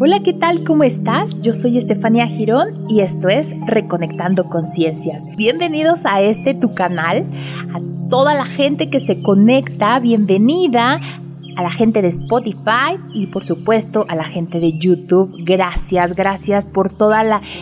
Hola, ¿qué tal? ¿Cómo estás? Yo soy Estefania Girón y esto es Reconectando Conciencias. Bienvenidos a este tu canal, a toda la gente que se conecta, bienvenida a la gente de Spotify y por supuesto a la gente de YouTube. Gracias, gracias por todo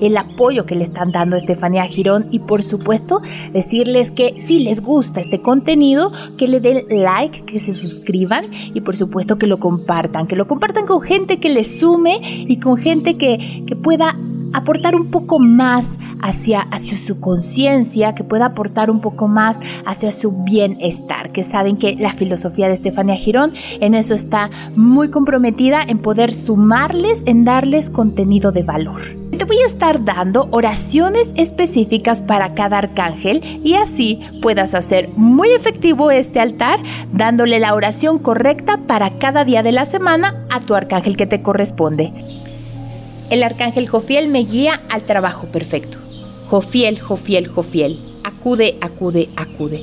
el apoyo que le están dando a Estefanía Girón y por supuesto decirles que si les gusta este contenido, que le den like, que se suscriban y por supuesto que lo compartan, que lo compartan con gente que les sume y con gente que, que pueda aportar un poco más hacia, hacia su conciencia, que pueda aportar un poco más hacia su bienestar, que saben que la filosofía de Estefania Girón en eso está muy comprometida en poder sumarles, en darles contenido de valor. Te voy a estar dando oraciones específicas para cada arcángel y así puedas hacer muy efectivo este altar dándole la oración correcta para cada día de la semana a tu arcángel que te corresponde. El arcángel Jofiel me guía al trabajo perfecto. Jofiel, Jofiel, Jofiel, acude, acude, acude.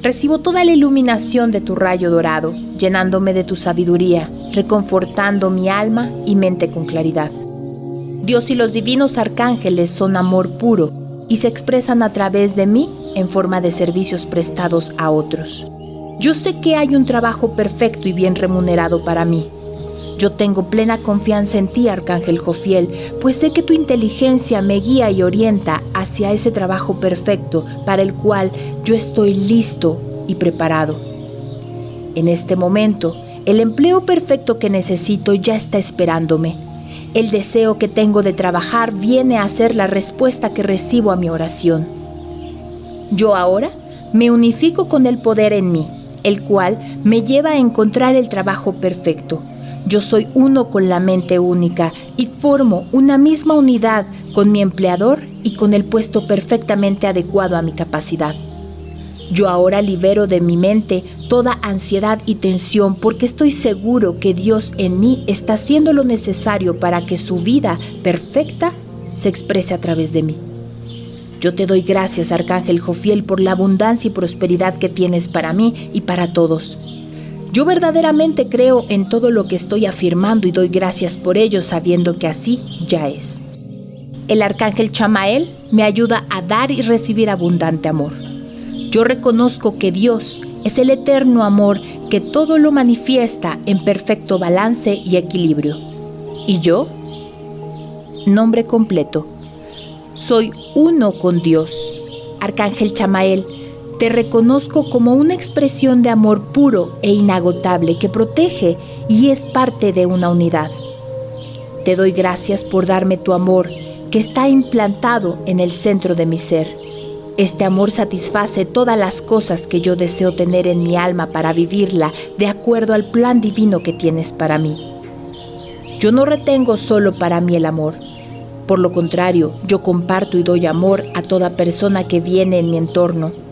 Recibo toda la iluminación de tu rayo dorado, llenándome de tu sabiduría, reconfortando mi alma y mente con claridad. Dios y los divinos arcángeles son amor puro y se expresan a través de mí en forma de servicios prestados a otros. Yo sé que hay un trabajo perfecto y bien remunerado para mí, yo tengo plena confianza en ti, Arcángel Jofiel, pues sé que tu inteligencia me guía y orienta hacia ese trabajo perfecto para el cual yo estoy listo y preparado. En este momento, el empleo perfecto que necesito ya está esperándome. El deseo que tengo de trabajar viene a ser la respuesta que recibo a mi oración. Yo ahora me unifico con el poder en mí, el cual me lleva a encontrar el trabajo perfecto yo soy uno con la mente única y formo una misma unidad con mi empleador y con el puesto perfectamente adecuado a mi capacidad. Yo ahora libero de mi mente toda ansiedad y tensión porque estoy seguro que Dios en mí está haciendo lo necesario para que su vida perfecta se exprese a través de mí. Yo te doy gracias, Arcángel Jofiel, por la abundancia y prosperidad que tienes para mí y para todos. Yo verdaderamente creo en todo lo que estoy afirmando y doy gracias por ello sabiendo que así ya es. El arcángel Chamael me ayuda a dar y recibir abundante amor. Yo reconozco que Dios es el eterno amor que todo lo manifiesta en perfecto balance y equilibrio. Y yo, nombre completo, soy uno con Dios. Arcángel Chamael, te reconozco como una expresión de amor puro e inagotable que protege y es parte de una unidad. Te doy gracias por darme tu amor que está implantado en el centro de mi ser. Este amor satisface todas las cosas que yo deseo tener en mi alma para vivirla de acuerdo al plan divino que tienes para mí. Yo no retengo solo para mí el amor. Por lo contrario, yo comparto y doy amor a toda persona que viene en mi entorno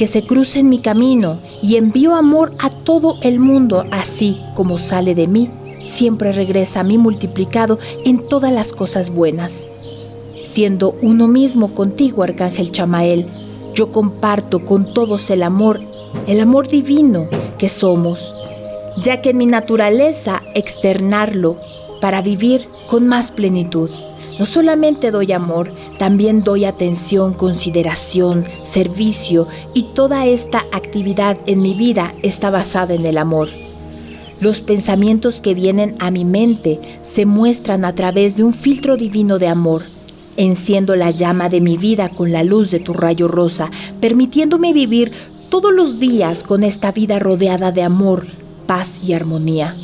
que se cruce en mi camino y envío amor a todo el mundo, así como sale de mí, siempre regresa a mí multiplicado en todas las cosas buenas. Siendo uno mismo contigo, Arcángel Chamael, yo comparto con todos el amor, el amor divino que somos, ya que en mi naturaleza externarlo para vivir con más plenitud. No solamente doy amor, también doy atención, consideración, servicio y toda esta actividad en mi vida está basada en el amor. Los pensamientos que vienen a mi mente se muestran a través de un filtro divino de amor. Enciendo la llama de mi vida con la luz de tu rayo rosa, permitiéndome vivir todos los días con esta vida rodeada de amor, paz y armonía.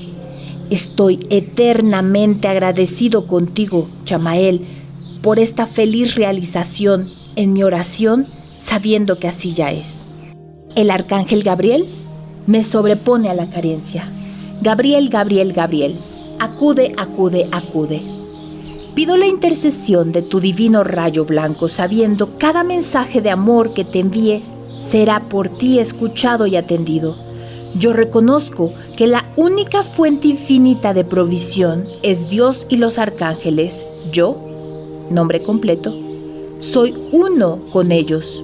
Estoy eternamente agradecido contigo, Chamael, por esta feliz realización en mi oración, sabiendo que así ya es. El arcángel Gabriel me sobrepone a la carencia. Gabriel, Gabriel, Gabriel, acude, acude, acude. Pido la intercesión de tu divino rayo blanco, sabiendo cada mensaje de amor que te envíe será por ti escuchado y atendido yo reconozco que la única fuente infinita de provisión es Dios y los arcángeles. Yo, nombre completo, soy uno con ellos.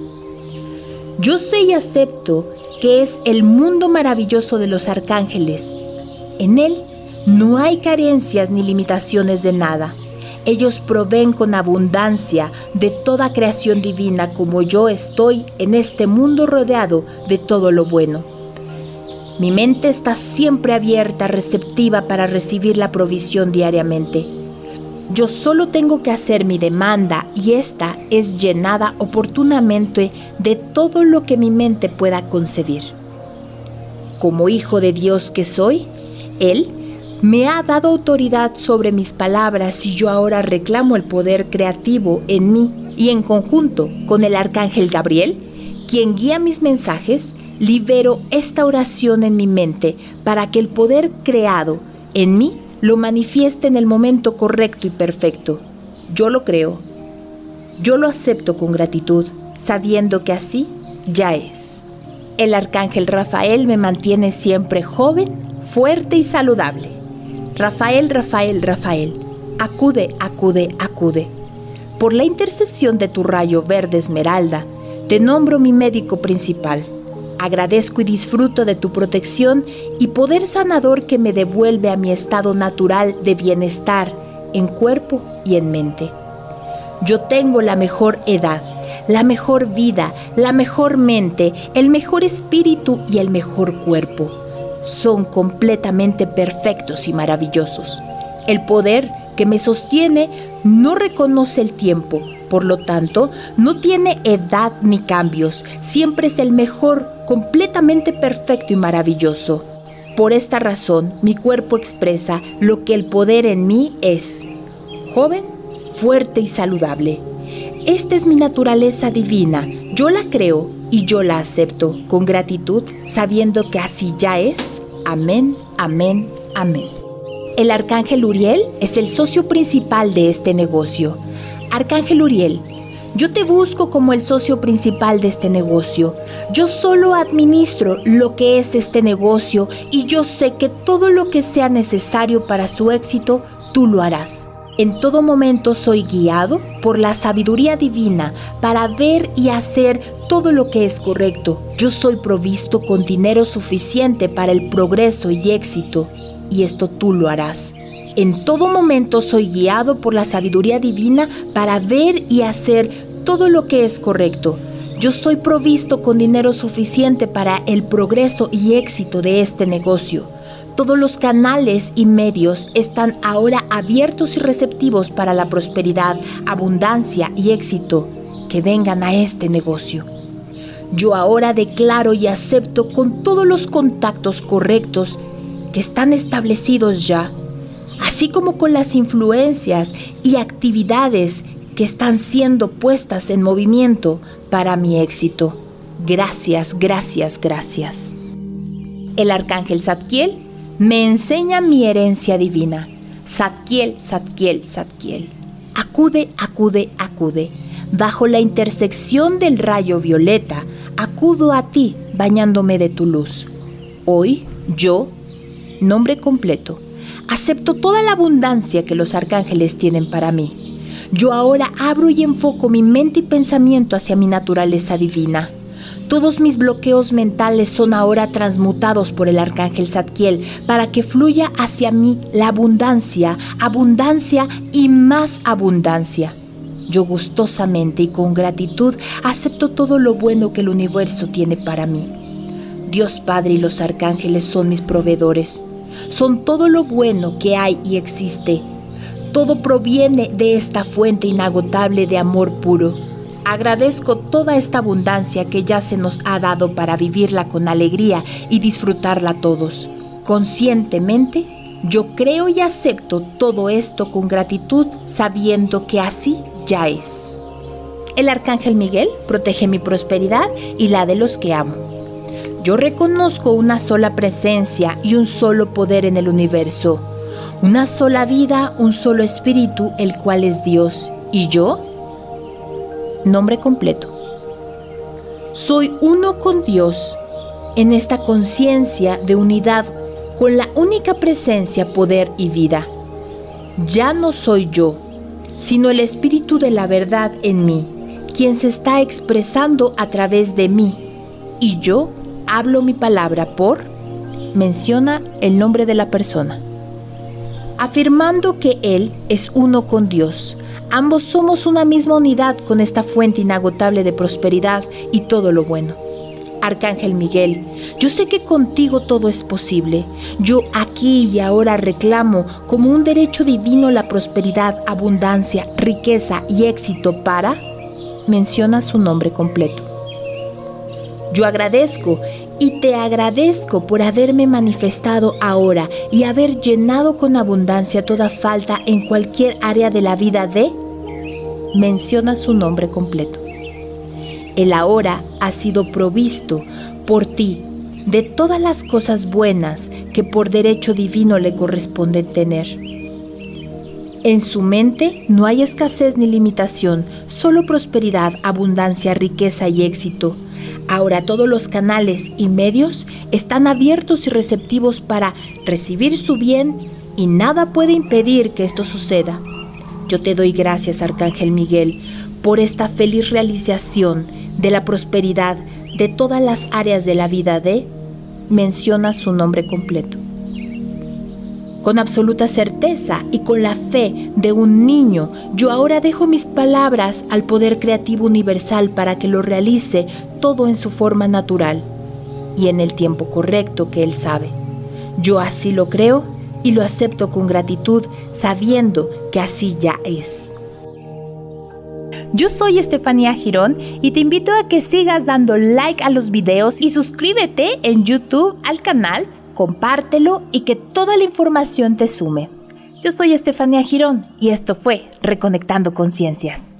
Yo sé y acepto que es el mundo maravilloso de los arcángeles. En él No hay carencias ni limitaciones de nada. Ellos proveen con abundancia de toda creación divina como yo estoy en este mundo rodeado de todo lo bueno. Mi mente está siempre abierta, receptiva para recibir la provisión diariamente. Yo solo tengo que hacer mi demanda y esta es llenada oportunamente de todo lo que mi mente pueda concebir. Como hijo de Dios que soy, Él me ha dado autoridad sobre mis palabras y yo ahora reclamo el poder creativo en mí y en conjunto con el arcángel Gabriel, quien guía mis mensajes, libero esta oración en mi mente para que el poder creado en mí lo manifieste en el momento correcto y perfecto. Yo lo creo. Yo lo acepto con gratitud, sabiendo que así ya es. El arcángel Rafael me mantiene siempre joven, fuerte y saludable. Rafael, Rafael, Rafael, acude, acude, acude. Por la intercesión de tu rayo verde esmeralda, te nombro mi médico principal. Agradezco y disfruto de tu protección y poder sanador que me devuelve a mi estado natural de bienestar en cuerpo y en mente. Yo tengo la mejor edad, la mejor vida, la mejor mente, el mejor espíritu y el mejor cuerpo son completamente perfectos y maravillosos. El poder que me sostiene no reconoce el tiempo, por lo tanto, no tiene edad ni cambios, siempre es el mejor, completamente perfecto y maravilloso. Por esta razón, mi cuerpo expresa lo que el poder en mí es. Joven, fuerte y saludable. Esta es mi naturaleza divina, yo la creo y yo la acepto con gratitud, sabiendo que así ya es. Amén, amén, amén. El arcángel Uriel es el socio principal de este negocio. Arcángel Uriel, yo te busco como el socio principal de este negocio. Yo solo administro lo que es este negocio y yo sé que todo lo que sea necesario para su éxito, tú lo harás. En todo momento soy guiado por la sabiduría divina para ver y hacer todo lo que es correcto. Yo soy provisto con dinero suficiente para el progreso y éxito, y esto tú lo harás. En todo momento soy guiado por la sabiduría divina para ver y hacer todo lo que es correcto. Yo soy provisto con dinero suficiente para el progreso y éxito de este negocio. Todos los canales y medios están ahora abiertos y receptivos para la prosperidad, abundancia y éxito que vengan a este negocio. Yo ahora declaro y acepto con todos los contactos correctos que están establecidos ya, así como con las influencias y actividades que están siendo puestas en movimiento para mi éxito. Gracias, gracias, gracias. El arcángel Zadkiel me enseña mi herencia divina. Zadkiel, Zadkiel, Zadkiel. Acude, acude, acude. Bajo la intersección del rayo violeta, acudo a ti bañándome de tu luz. Hoy, yo, nombre completo, acepto toda la abundancia que los arcángeles tienen para mí. Yo ahora abro y enfoco mi mente y pensamiento hacia mi naturaleza divina. Todos mis bloqueos mentales son ahora transmutados por el arcángel Zadkiel para que fluya hacia mí la abundancia, abundancia y más abundancia. Yo gustosamente y con gratitud acepto todo lo bueno que el universo tiene para mí. Dios Padre y los arcángeles son mis proveedores. Son todo lo bueno que hay y existe. Todo proviene de esta fuente inagotable de amor puro Agradezco toda esta abundancia que ya se nos ha dado para vivirla con alegría y disfrutarla todos. Conscientemente, yo creo y acepto todo esto con gratitud, sabiendo que así ya es. El arcángel Miguel protege mi prosperidad y la de los que amo. Yo reconozco una sola presencia y un solo poder en el universo, una sola vida, un solo espíritu, el cual es Dios, y yo Nombre completo. Soy uno con Dios en esta conciencia de unidad con la única presencia, poder y vida. Ya no soy yo, sino el Espíritu de la verdad en mí, quien se está expresando a través de mí. Y yo hablo mi palabra por, menciona el nombre de la persona. afirmando que Él es uno con Dios. Ambos somos una misma unidad con esta fuente inagotable de prosperidad y todo lo bueno. Arcángel Miguel, yo sé que contigo todo es posible. Yo aquí y ahora reclamo como un derecho divino la prosperidad, abundancia, riqueza y éxito para... Menciona su nombre completo. Yo agradezco y te agradezco por haberme manifestado ahora y haber llenado con abundancia toda falta en cualquier área de la vida de... Menciona su nombre completo. El ahora ha sido provisto por ti de todas las cosas buenas que por derecho divino le corresponden tener. En su mente no hay escasez ni limitación, solo prosperidad, abundancia, riqueza y éxito. Ahora todos los canales y medios están abiertos y receptivos para recibir su bien y nada puede impedir que esto suceda. Yo te doy gracias, Arcángel Miguel, por esta feliz realización de la prosperidad de todas las áreas de la vida de, menciona su nombre completo. Con absoluta certeza y con la fe de un niño, yo ahora dejo mis palabras al poder creativo universal para que lo realice todo en su forma natural y en el tiempo correcto que él sabe. Yo así lo creo y lo acepto con gratitud sabiendo que así ya es. Yo soy Estefanía Girón y te invito a que sigas dando like a los videos y suscríbete en YouTube al canal, compártelo y que toda la información te sume. Yo soy Estefanía Girón y esto fue Reconectando Conciencias.